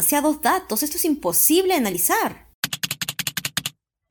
demasiados datos, esto es imposible analizar.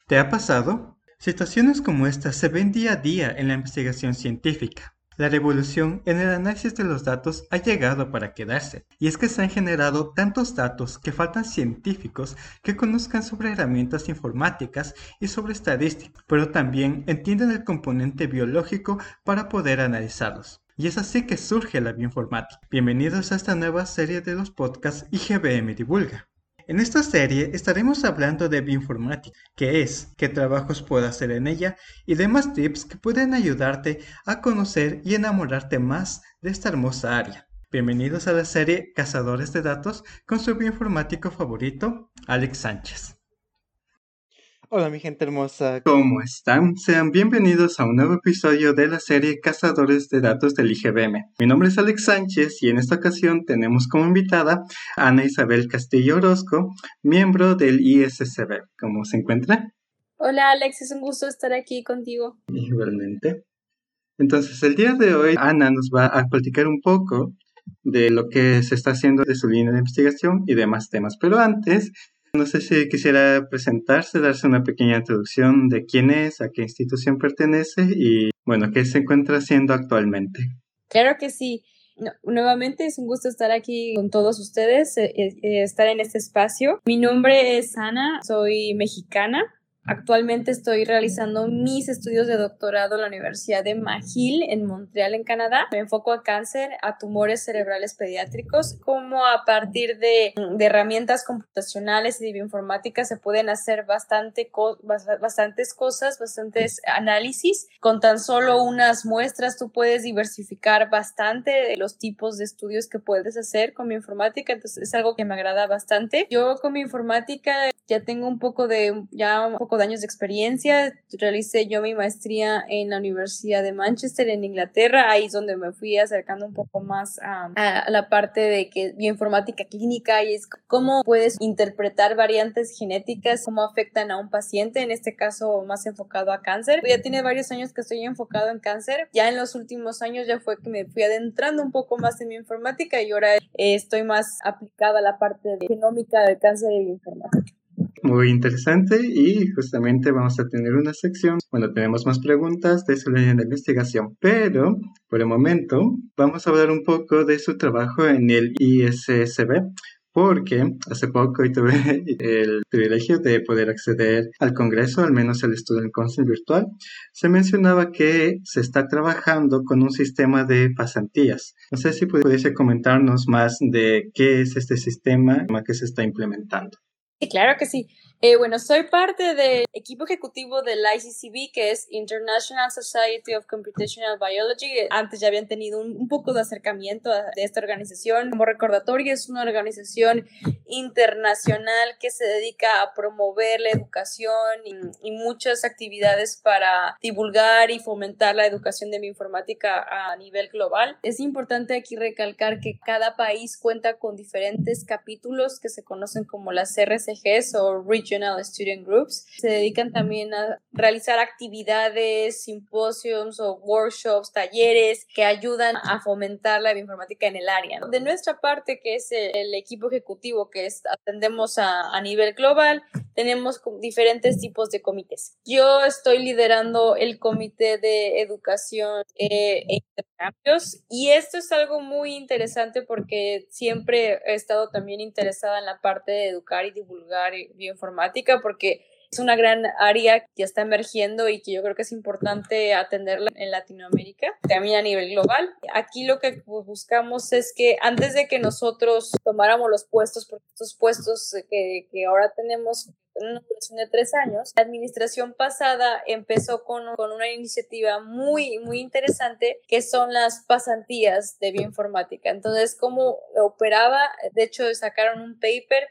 ¿Te ha pasado? Situaciones como esta se ven día a día en la investigación científica. La revolución en el análisis de los datos ha llegado para quedarse, y es que se han generado tantos datos que faltan científicos que conozcan sobre herramientas informáticas y sobre estadística, pero también entienden el componente biológico para poder analizarlos. Y es así que surge la bioinformática. Bienvenidos a esta nueva serie de los podcasts IGBM Divulga. En esta serie estaremos hablando de bioinformática, qué es, qué trabajos puedo hacer en ella y demás tips que pueden ayudarte a conocer y enamorarte más de esta hermosa área. Bienvenidos a la serie Cazadores de Datos con su bioinformático favorito, Alex Sánchez. Hola mi gente hermosa, ¿cómo están? Sean bienvenidos a un nuevo episodio de la serie Cazadores de Datos del IGBM. Mi nombre es Alex Sánchez y en esta ocasión tenemos como invitada a Ana Isabel Castillo Orozco, miembro del ISCB. ¿Cómo se encuentra? Hola Alex, es un gusto estar aquí contigo. Igualmente. Entonces el día de hoy Ana nos va a platicar un poco de lo que se está haciendo de su línea de investigación y demás temas. Pero antes, no sé si quisiera presentarse, darse una pequeña introducción de quién es, a qué institución pertenece y, bueno, qué se encuentra haciendo actualmente. Claro que sí. nuevamente es un gusto estar aquí con todos ustedes, eh, eh, estar en este espacio. Mi nombre es Ana, soy mexicana, Actualmente estoy realizando mis estudios de doctorado en la Universidad de McGill en Montreal, en Canadá. Me enfoco a cáncer, a tumores cerebrales pediátricos, como a partir de, herramientas computacionales y de bioinformática se pueden hacer bastante bastantes cosas, bastantes análisis. Con tan solo unas muestras tú puedes diversificar bastante de los tipos de estudios que puedes hacer con bioinformática, entonces es algo que me agrada bastante. Yo con mi informática ya tengo un poco de, ya un poco años de experiencia. Realicé yo mi maestría en la Universidad de Manchester, en Inglaterra. Ahí es donde me fui acercando un poco más a, la parte de que bioinformática clínica y es cómo puedes interpretar variantes genéticas, cómo afectan a un paciente, en este caso más enfocado a cáncer. Ya tiene varios años que estoy enfocado en cáncer. Ya en los últimos años ya fue que me fui adentrando un poco más en bioinformática y ahora estoy más aplicada a la parte de genómica del cáncer y bioinformática muy interesante y justamente vamos a tener una sección, bueno, tenemos más preguntas de su línea de investigación, pero por el momento vamos a hablar un poco de su trabajo en el ISSB, porque hace poco tuve el privilegio de poder acceder al Congreso, al menos al Student Council virtual, se mencionaba que se está trabajando con un sistema de pasantías. No sé si pudiese comentarnos más de qué es este sistema que se está implementando. Sí, claro que sí. Eh, bueno, soy parte del equipo ejecutivo del ICCB, que es International Society of Computational Biology. Antes ya habían tenido un, poco de acercamiento a, de esta organización. Como recordatorio, es una organización internacional que se dedica a promover la educación y, muchas actividades para divulgar y fomentar la educación de bioinformática a nivel global. Es importante aquí recalcar que cada país cuenta con diferentes capítulos que se conocen como las RCGs o Regional Student Groups. Se dedican también a realizar actividades, simposios o workshops, talleres que ayudan a fomentar la bioinformática en el área. De nuestra parte, que es el equipo ejecutivo que atendemos a, a nivel global, tenemos diferentes tipos de comités. Yo estoy liderando el comité de educación eh, e intercambios y esto es algo muy interesante porque siempre he estado también interesada en la parte de educar y divulgar bioinformática porque es una gran área que está emergiendo y que yo creo que es importante atenderla en Latinoamérica, también a nivel global. Aquí lo que buscamos es que antes de que nosotros tomáramos los puestos, porque estos puestos que, que ahora tenemos una duración de tres años. La administración pasada empezó con, con, una iniciativa muy, muy interesante que son las pasantías de bioinformática. Entonces, cómo operaba, de hecho, sacaron un paper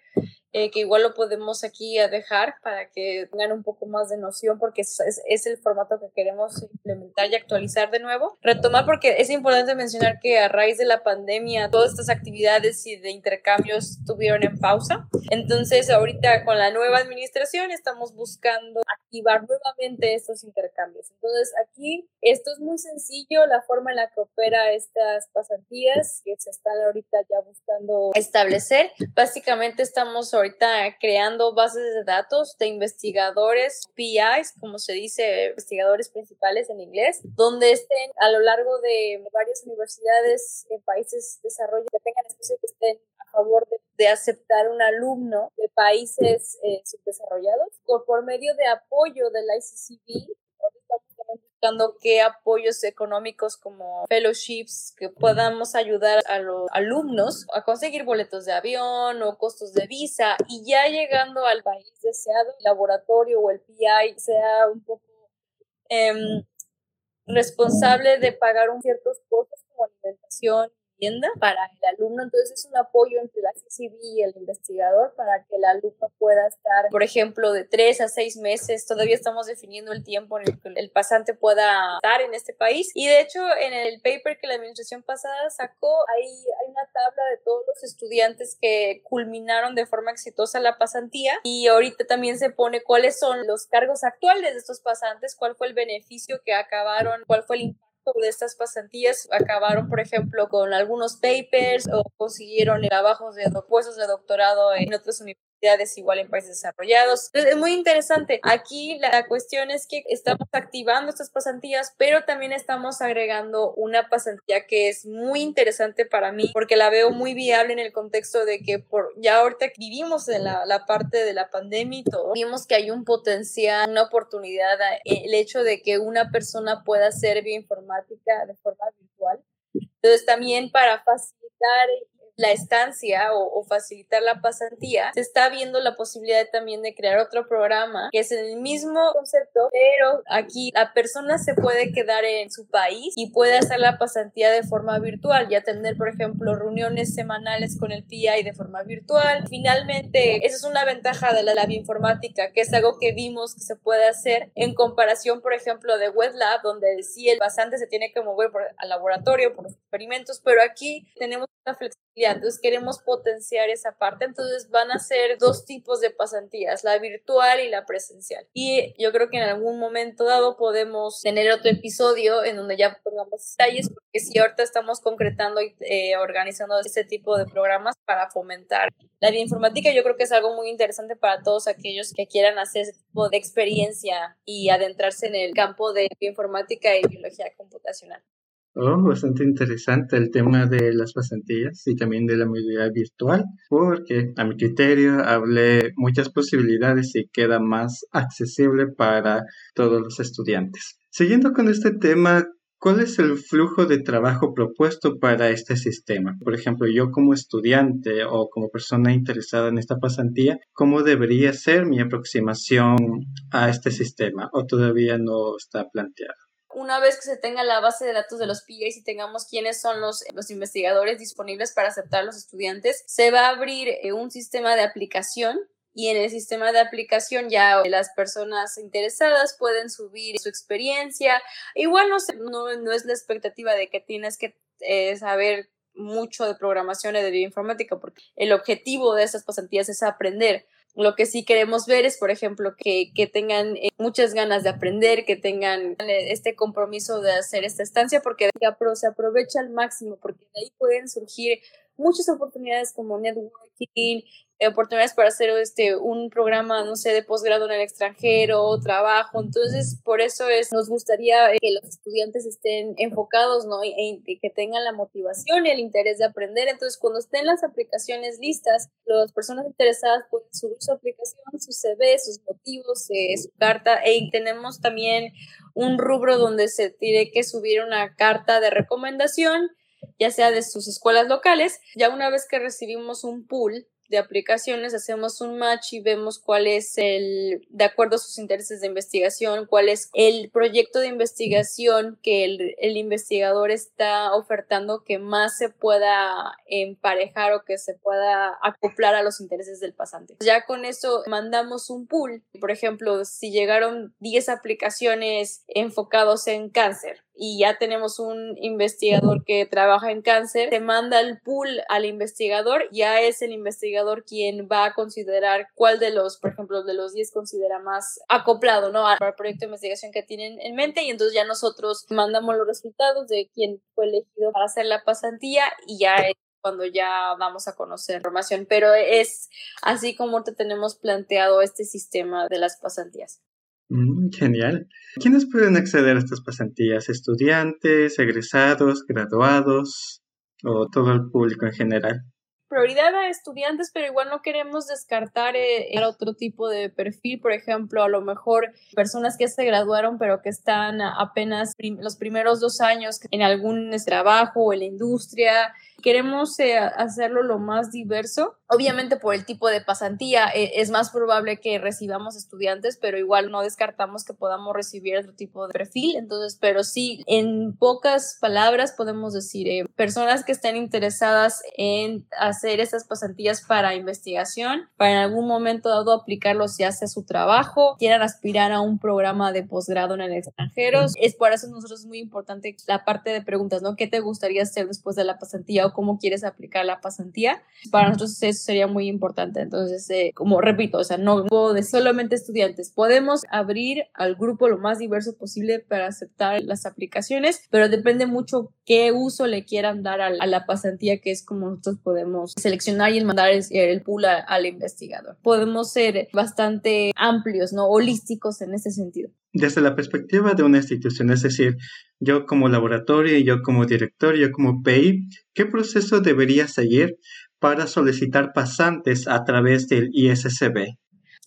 eh, que igual lo podemos aquí dejar para que tengan un poco más de noción porque es, es, el formato que queremos implementar y actualizar de nuevo. Retomar porque es importante mencionar que a raíz de la pandemia todas estas actividades y de intercambios estuvieron en pausa. Entonces ahorita con la nueva administración estamos buscando activar nuevamente estos intercambios. Entonces, aquí esto es muy sencillo, la forma en la que opera estas pasantías que se están ahorita ya buscando establecer. Básicamente estamos ahorita creando bases de datos de investigadores, PIs, como se dice, investigadores principales en inglés, donde estén a lo largo de varias universidades en países desarrollados que tengan espacio que estén a favor de, aceptar un alumno de países eh, subdesarrollados por, por medio de apoyo del ICCB buscando qué apoyos económicos como fellowships que podamos ayudar a los alumnos a conseguir boletos de avión o costos de visa. Y ya llegando al país deseado, el laboratorio o el PI sea un poco em, responsable de pagar un ciertos costos como alimentación para el alumno. Entonces es un apoyo entre la CCB y el investigador para que el alumno pueda estar, por ejemplo, de tres a seis meses. Todavía estamos definiendo el tiempo en el que el pasante pueda estar en este país. Y de hecho, en el paper que la administración pasada sacó, hay, hay una tabla de todos los estudiantes que culminaron de forma exitosa la pasantía. Y ahorita también se pone cuáles son los cargos actuales de estos pasantes, cuál fue el beneficio que acabaron, cuál fue el impacto de estas pasantías acabaron, por ejemplo, con algunos papers o consiguieron trabajos de puestos de doctorado en otras universidades igual en países desarrollados. Entonces, es muy interesante. Aquí la cuestión es que estamos activando estas pasantías, pero también estamos agregando una pasantía que es muy interesante para mí porque la veo muy viable en el contexto de que por ya ahorita vivimos en la, la parte de la pandemia y todo, vimos que hay un potencial, una oportunidad, el hecho de que una persona pueda hacer bioinformática de forma virtual. Entonces, también para facilitar la estancia o, facilitar la pasantía, se está viendo la posibilidad también de crear otro programa que es el mismo concepto, pero aquí la persona se puede quedar en su país y puede hacer la pasantía de forma virtual y atender, por ejemplo, reuniones semanales con el PI de forma virtual. Finalmente, esa es una ventaja de la lab informática, que es algo que vimos que se puede hacer en comparación, por ejemplo, de web lab, donde sí el pasante se tiene que mover al laboratorio por los experimentos, pero aquí tenemos una flexibilidad entonces queremos potenciar esa parte, entonces van a ser dos tipos de pasantías, la virtual y la presencial. Y yo creo que en algún momento dado podemos tener otro episodio en donde ya pongamos detalles, porque si ahorita estamos concretando y eh, organizando ese tipo de programas para fomentar la bioinformática, yo creo que es algo muy interesante para todos aquellos que quieran hacer ese tipo de experiencia y adentrarse en el campo de bioinformática y biología computacional. Oh, bastante interesante el tema de las pasantías y también de la movilidad virtual, porque a mi criterio hablé muchas posibilidades y queda más accesible para todos los estudiantes. Siguiendo con este tema, ¿cuál es el flujo de trabajo propuesto para este sistema? Por ejemplo, yo como estudiante o como persona interesada en esta pasantía, ¿cómo debería ser mi aproximación a este sistema? ¿O todavía no está planteado? Una vez que se tenga la base de datos de los PIs y tengamos quiénes son los, los investigadores disponibles para aceptar a los estudiantes, se va a abrir eh, un sistema de aplicación y en el sistema de aplicación ya las personas interesadas pueden subir su experiencia. Igual no, no, no es la expectativa de que tienes que eh, saber mucho de programación y de bioinformática, porque el objetivo de estas pasantías es aprender. Lo que sí queremos ver es, por ejemplo, que, que tengan eh, muchas ganas de aprender, que tengan eh, este compromiso de hacer esta estancia, porque se aprovecha al máximo, porque de ahí pueden surgir muchas oportunidades como networking, oportunidades para hacer este un programa, no sé, de posgrado en el extranjero, trabajo. Entonces, por eso es, nos gustaría que los estudiantes estén enfocados, ¿no? Y, que tengan la motivación y el interés de aprender. Entonces, cuando estén las aplicaciones listas, las personas interesadas pueden subir su aplicación, su CV, sus motivos, eh, su carta. E tenemos también un rubro donde se tiene que subir una carta de recomendación ya sea de sus escuelas locales, ya una vez que recibimos un pool de aplicaciones, hacemos un match y vemos cuál es el, de acuerdo a sus intereses de investigación, cuál es el proyecto de investigación que el, el investigador está ofertando que más se pueda emparejar o que se pueda acoplar a los intereses del pasante. Ya con eso mandamos un pool. Por ejemplo, si llegaron 10 aplicaciones enfocados en cáncer, y ya tenemos un investigador que trabaja en cáncer, se manda el pool al investigador, ya es el investigador quien va a considerar cuál de los, por ejemplo, de los 10 considera más acoplado, ¿no? Al proyecto de investigación que tienen en mente y entonces ya nosotros mandamos los resultados de quién fue elegido para hacer la pasantía y ya es cuando ya vamos a conocer información, pero es así como te tenemos planteado este sistema de las pasantías. Mm, genial. ¿Quiénes pueden acceder a estas pasantías? ¿Estudiantes, egresados, graduados o todo el público en general? prioridad a estudiantes, pero igual no queremos descartar eh, el otro tipo de perfil, por ejemplo, a lo mejor personas que se graduaron pero que están apenas los primeros dos años en algún trabajo o en la industria Queremos eh, hacerlo lo más diverso. Obviamente por el tipo de pasantía eh, es más probable que recibamos estudiantes, pero igual no descartamos que podamos recibir otro tipo de perfil. Entonces, pero sí, en pocas palabras podemos decir eh, personas que estén interesadas en hacer estas pasantías para investigación, para en algún momento dado aplicarlos ya sea su trabajo, quieran aspirar a un programa de posgrado en el extranjero. Es por eso nosotros es muy importante la parte de preguntas, ¿no? ¿Qué te gustaría hacer después de la pasantía? Cómo quieres aplicar la pasantía. Para nosotros eso sería muy importante. Entonces, eh, como repito, o sea, no de solamente estudiantes. Podemos abrir al grupo lo más diverso posible para aceptar las aplicaciones, pero depende mucho qué uso le quieran dar a, la pasantía, que es como nosotros podemos seleccionar y mandar el, pool al investigador. Podemos ser bastante amplios, ¿no? Holísticos en ese sentido desde la perspectiva de una institución, es decir, yo como laboratorio, yo como director, yo como PI, ¿qué proceso debería seguir para solicitar pasantes a través del ISCB?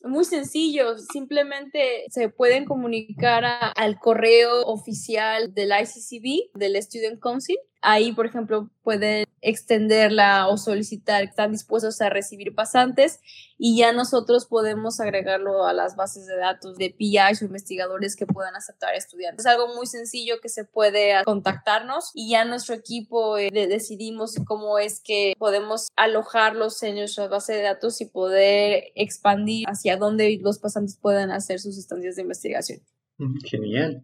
Muy sencillo, simplemente se pueden comunicar al correo oficial del ICCB, del Student Council, Ahí, por ejemplo, pueden extenderla o solicitar, están dispuestos a recibir pasantes y ya nosotros podemos agregarlo a las bases de datos de PI o investigadores que puedan aceptar estudiantes. Es algo muy sencillo que se puede contactarnos y ya nuestro equipo eh, decidimos cómo es que podemos alojarlos en nuestra base de datos y poder expandir hacia dónde los pasantes puedan hacer sus estancias de investigación. Genial.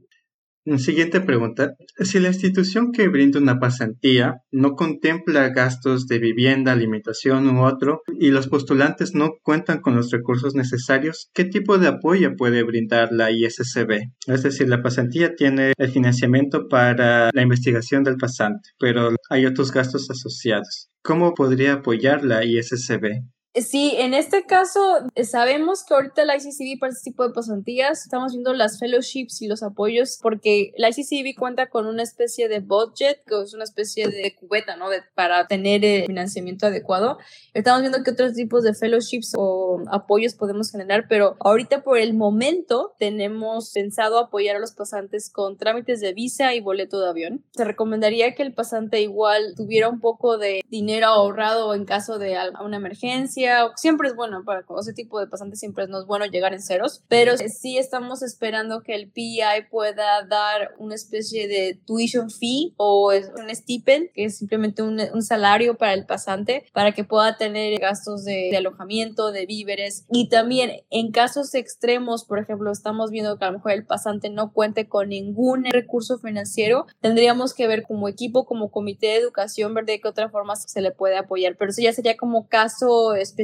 Siguiente pregunta. Si la institución que brinda una pasantía no contempla gastos de vivienda, alimentación u otro, y los postulantes no cuentan con los recursos necesarios, ¿qué tipo de apoyo puede brindar la ISCB? Es decir, la pasantía tiene el financiamiento para la investigación del pasante, pero hay otros gastos asociados. ¿Cómo podría apoyar la ISCB? Sí, en este caso eh, sabemos que ahorita la ICCB para este tipo de pasantías estamos viendo las fellowships y los apoyos porque la ICCB cuenta con una especie de budget, que es una especie de cubeta, ¿no? De, para tener el financiamiento adecuado. Estamos viendo qué otros tipos de fellowships o apoyos podemos generar, pero ahorita por el momento tenemos pensado apoyar a los pasantes con trámites de visa y boleto de avión. Se recomendaría que el pasante igual tuviera un poco de dinero ahorrado en caso de una emergencia siempre es bueno para ese tipo de pasantes, siempre no es bueno llegar en ceros, pero sí estamos esperando que el PI pueda dar una especie de tuition fee o un stipend, que es simplemente un, salario para el pasante, para que pueda tener gastos de, alojamiento, de víveres. Y también en casos extremos, por ejemplo, estamos viendo que a lo mejor el pasante no cuente con ningún recurso financiero, tendríamos que ver como equipo, como comité de educación, ver de qué otra forma se le puede apoyar, pero eso ya sería como caso específico,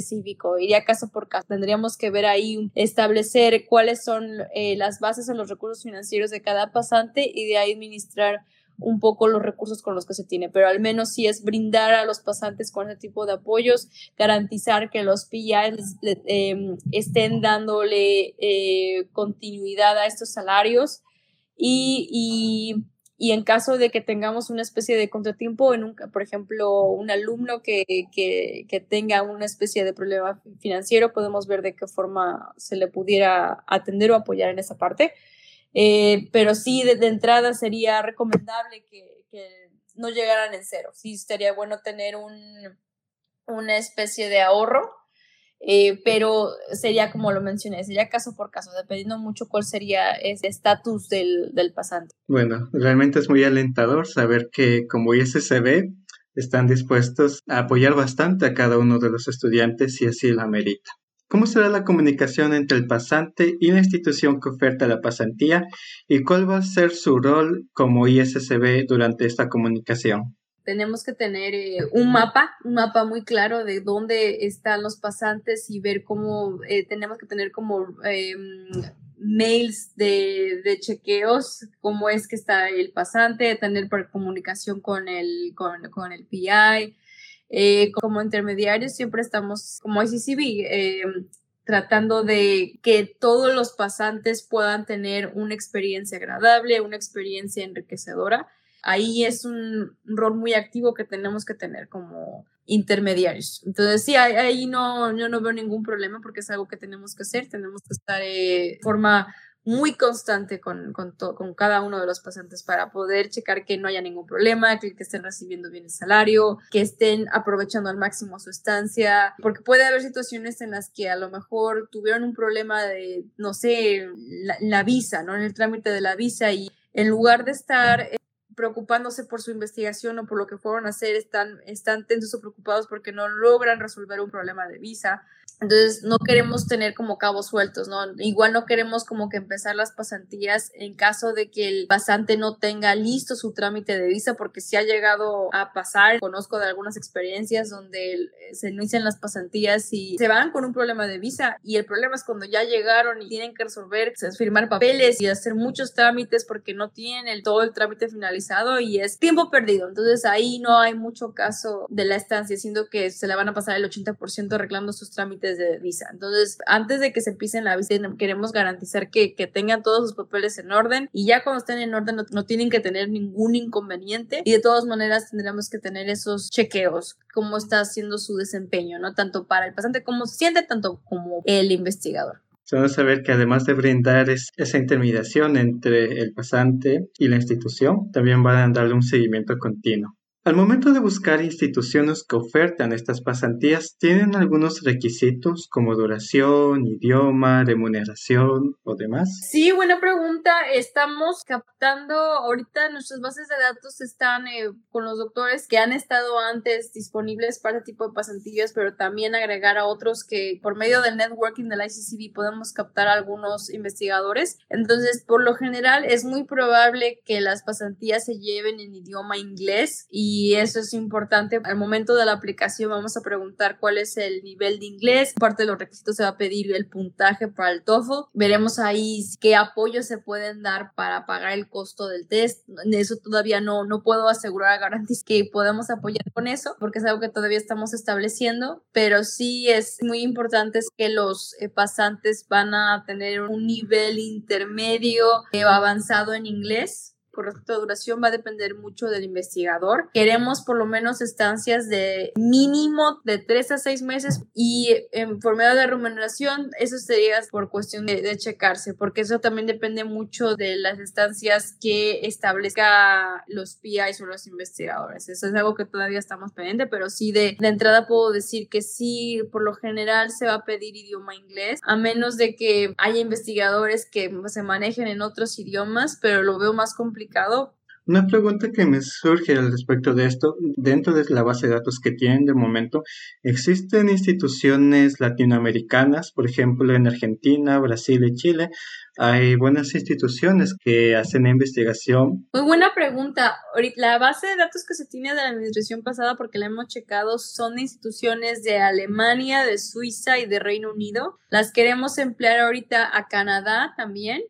iría caso por caso. Tendríamos que ver ahí, establecer cuáles son eh, las bases o los recursos financieros de cada pasante y de ahí administrar un poco los recursos con los que se tiene, pero al menos sí es brindar a los pasantes con ese tipo de apoyos, garantizar que los PIs em, estén dándole eh, continuidad a estos salarios y y en caso de que tengamos una especie de contratiempo, en un, por ejemplo, un alumno que, tenga una especie de problema financiero, podemos ver de qué forma se le pudiera atender o apoyar en esa parte. Eh, pero sí, de, entrada sería recomendable que, que, no llegaran en cero. Sí, estaría bueno tener un, una especie de ahorro eh, pero sería como lo mencioné, sería caso por caso, dependiendo mucho cuál sería ese estatus del, del pasante. Bueno, realmente es muy alentador saber que como ISCB están dispuestos a apoyar bastante a cada uno de los estudiantes si así lo amerita. ¿Cómo será la comunicación entre el pasante y la institución que oferta la pasantía y cuál va a ser su rol como ISSB durante esta comunicación? Tenemos que tener eh, un mapa, un mapa muy claro de dónde están los pasantes y ver cómo eh, tenemos que tener como em, mails de, de, chequeos, cómo es que está el pasante, tener comunicación con el, con, con el PI. Eh, como intermediarios siempre estamos como ICCB em, tratando de que todos los pasantes puedan tener una experiencia agradable, una experiencia enriquecedora ahí es un rol muy activo que tenemos que tener como intermediarios. Entonces, sí, ahí no, yo no veo ningún problema porque es algo que tenemos que hacer, tenemos que estar de forma muy constante con, con, con, cada uno de los pacientes para poder checar que no haya ningún problema, que, que, estén recibiendo bien el salario, que estén aprovechando al máximo su estancia, porque puede haber situaciones en las que a lo mejor tuvieron un problema de, no sé, la visa, ¿no? En el trámite de la visa y en lugar de estar preocupándose por su investigación o por lo que fueron a hacer, están, están tensos o preocupados porque no logran resolver un problema de visa. Entonces, no queremos tener como cabos sueltos, ¿no? Igual no queremos como que empezar las pasantías en caso de que el pasante no tenga listo su trámite de visa, porque si ha llegado a pasar, conozco de algunas experiencias donde se inician las pasantías y se van con un problema de visa y el problema es cuando ya llegaron y tienen que resolver, firmar papeles y hacer muchos trámites porque no tienen el, todo el trámite finalizado y es tiempo perdido. Entonces, ahí no hay mucho caso de la estancia, siendo que se la van a pasar el 80% arreglando sus trámites de visa. Entonces, antes de que se empiecen la visa, queremos garantizar que, que, tengan todos sus papeles en orden y ya cuando estén en orden no, tienen que tener ningún inconveniente y de todas maneras tendremos que tener esos chequeos, cómo está haciendo su desempeño, ¿no? Tanto para el pasante como se siente, tanto como el investigador. Vamos saber que además de brindar esa intermediación entre el pasante y la institución, también van a darle un seguimiento continuo. Al momento de buscar instituciones que ofertan estas pasantías, ¿tienen algunos requisitos como duración, idioma, remuneración o demás? Sí, buena pregunta. Estamos captando, ahorita nuestras bases de datos están eh, con los doctores que han estado antes disponibles para este tipo de pasantías, pero también agregar a otros que por medio del networking del ICCB podemos captar a algunos investigadores. Entonces, por lo general, es muy probable que las pasantías se lleven en idioma inglés y y eso es importante. Al momento de la aplicación vamos a preguntar cuál es el nivel de inglés. Parte de los requisitos se va a pedir el puntaje para el TOEFL. Veremos ahí qué apoyos se pueden dar para pagar el costo del test. Eso todavía no, no puedo asegurar, garantizar que podemos apoyar con eso porque es algo que todavía estamos estableciendo, pero sí es muy importante que los eh, pasantes van a tener un nivel intermedio eh, avanzado en inglés por respecto a duración va a depender mucho del investigador. Queremos por lo menos estancias de mínimo de tres a seis meses y en por medio de remuneración, eso sería por cuestión de, checarse, porque eso también depende mucho de las estancias que establezca los PIs o los investigadores. Eso es algo que todavía estamos pendientes, pero sí de, de entrada puedo decir que sí, por lo general se va a pedir idioma inglés, a menos de que haya investigadores que se manejen en otros idiomas, pero lo veo más complicado una pregunta que me surge al respecto de esto, dentro de la base de datos que tienen de momento, ¿existen instituciones latinoamericanas, por ejemplo en Argentina, Brasil y Chile? Hay buenas instituciones que hacen investigación. Muy buena pregunta. La base de datos que se tiene de la administración pasada, porque la hemos checado, son instituciones de Alemania, de Suiza y de Reino Unido. Las queremos emplear ahorita a Canadá también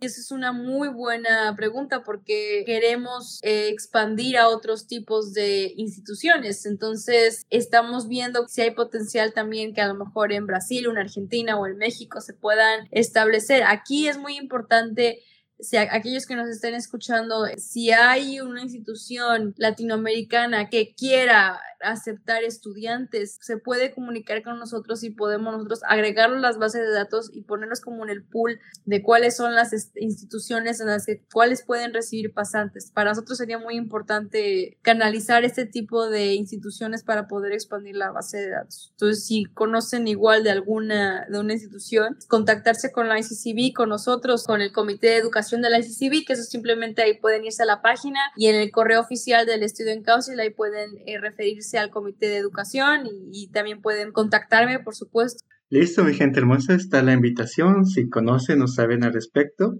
esa es una muy buena pregunta porque queremos eh, expandir a otros tipos de instituciones. Entonces, estamos viendo si hay potencial también que a lo mejor en Brasil en Argentina o en México se puedan establecer. Aquí es muy importante si aquellos que nos estén escuchando, si hay una institución latinoamericana que quiera aceptar estudiantes, se puede comunicar con nosotros y podemos nosotros agregarlo las bases de datos y ponerlos como en el pool de cuáles son las instituciones en las que cuáles pueden recibir pasantes. Para nosotros sería muy importante canalizar este tipo de instituciones para poder expandir la base de datos. Entonces, si conocen igual de alguna de una institución, contactarse con la ICCB, con nosotros, con el Comité de Educación de la ICCB, que eso simplemente ahí pueden irse a la página y en el correo oficial del Student Council ahí pueden eh, referirse al comité de educación y, también pueden contactarme, por supuesto. Listo, mi gente hermosa, está la invitación. Si conocen o saben al respecto,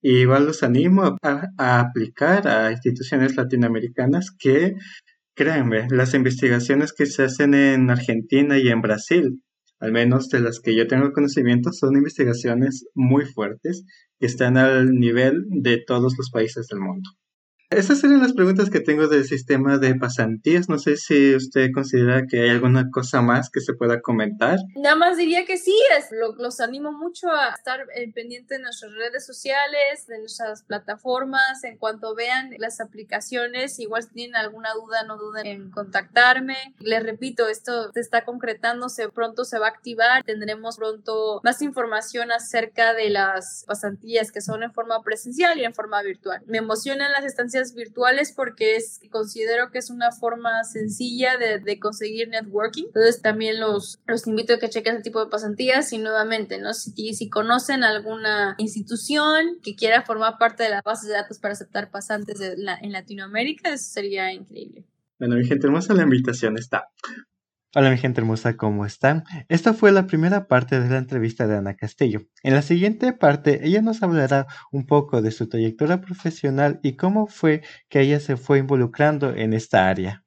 igual los animo a, a aplicar a instituciones latinoamericanas que, créanme, las investigaciones que se hacen en Argentina y en Brasil, al menos de las que yo tengo conocimiento, son investigaciones muy fuertes que están al nivel de todos los países del mundo. Esas serían las preguntas que tengo del sistema de pasantías. No sé si usted considera que hay alguna cosa más que se pueda comentar. Nada más diría que sí, es, los animo mucho a estar pendiente de nuestras redes sociales, de nuestras plataformas, en cuanto vean las aplicaciones. Igual si tienen alguna duda, no duden en contactarme. Les repito, esto se está concretándose, pronto se va a activar. Tendremos pronto más información acerca de las pasantías que son en forma presencial y en forma virtual. Me emocionan las estancias virtuales porque es, considero que es una forma sencilla de, conseguir networking. Entonces también los, los invito a que chequen ese tipo de pasantías y nuevamente, ¿no? Si, si conocen alguna institución que quiera formar parte de la base de datos para aceptar pasantes en Latinoamérica, eso sería increíble. Bueno, mi gente hermosa, la invitación está. Hola mi gente hermosa, ¿cómo están? Esta fue la primera parte de la entrevista de Ana Castillo. En la siguiente parte, ella nos hablará un poco de su trayectoria profesional y cómo fue que ella se fue involucrando en esta área.